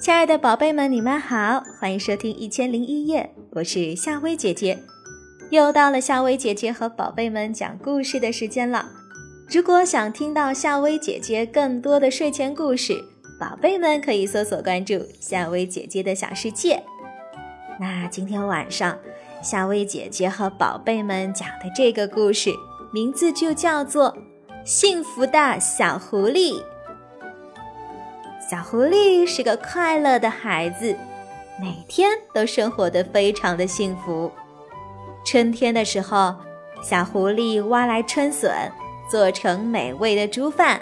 亲爱的宝贝们，你们好，欢迎收听《一千零一夜》，我是夏薇姐姐。又到了夏薇姐姐和宝贝们讲故事的时间了。如果想听到夏薇姐姐更多的睡前故事，宝贝们可以搜索关注夏薇姐姐的小世界。那今天晚上，夏薇姐姐和宝贝们讲的这个故事，名字就叫做《幸福的小狐狸》。小狐狸是个快乐的孩子，每天都生活的非常的幸福。春天的时候，小狐狸挖来春笋，做成美味的竹饭，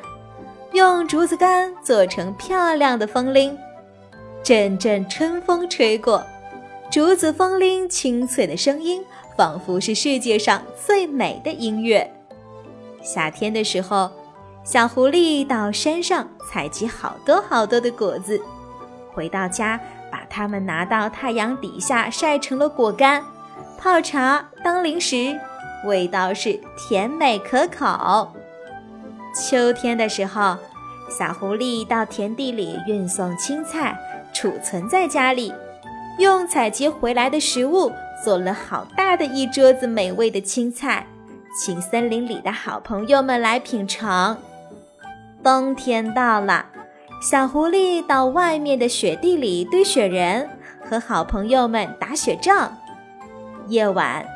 用竹子干做成漂亮的风铃。阵阵春风吹过，竹子风铃清脆的声音，仿佛是世界上最美的音乐。夏天的时候。小狐狸到山上采集好多好多的果子，回到家把它们拿到太阳底下晒成了果干，泡茶当零食，味道是甜美可口。秋天的时候，小狐狸到田地里运送青菜，储存在家里，用采集回来的食物做了好大的一桌子美味的青菜，请森林里的好朋友们来品尝。冬天到了，小狐狸到外面的雪地里堆雪人，和好朋友们打雪仗。夜晚，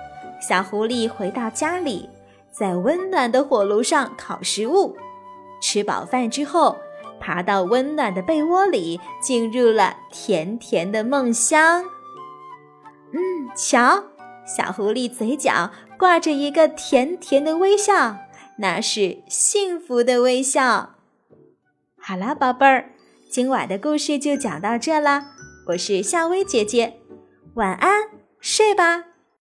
小狐狸回到家里，在温暖的火炉上烤食物。吃饱饭之后，爬到温暖的被窝里，进入了甜甜的梦乡。嗯，瞧，小狐狸嘴角挂着一个甜甜的微笑。那是幸福的微笑。好啦，宝贝儿，今晚的故事就讲到这啦。我是夏薇姐姐，晚安，睡吧。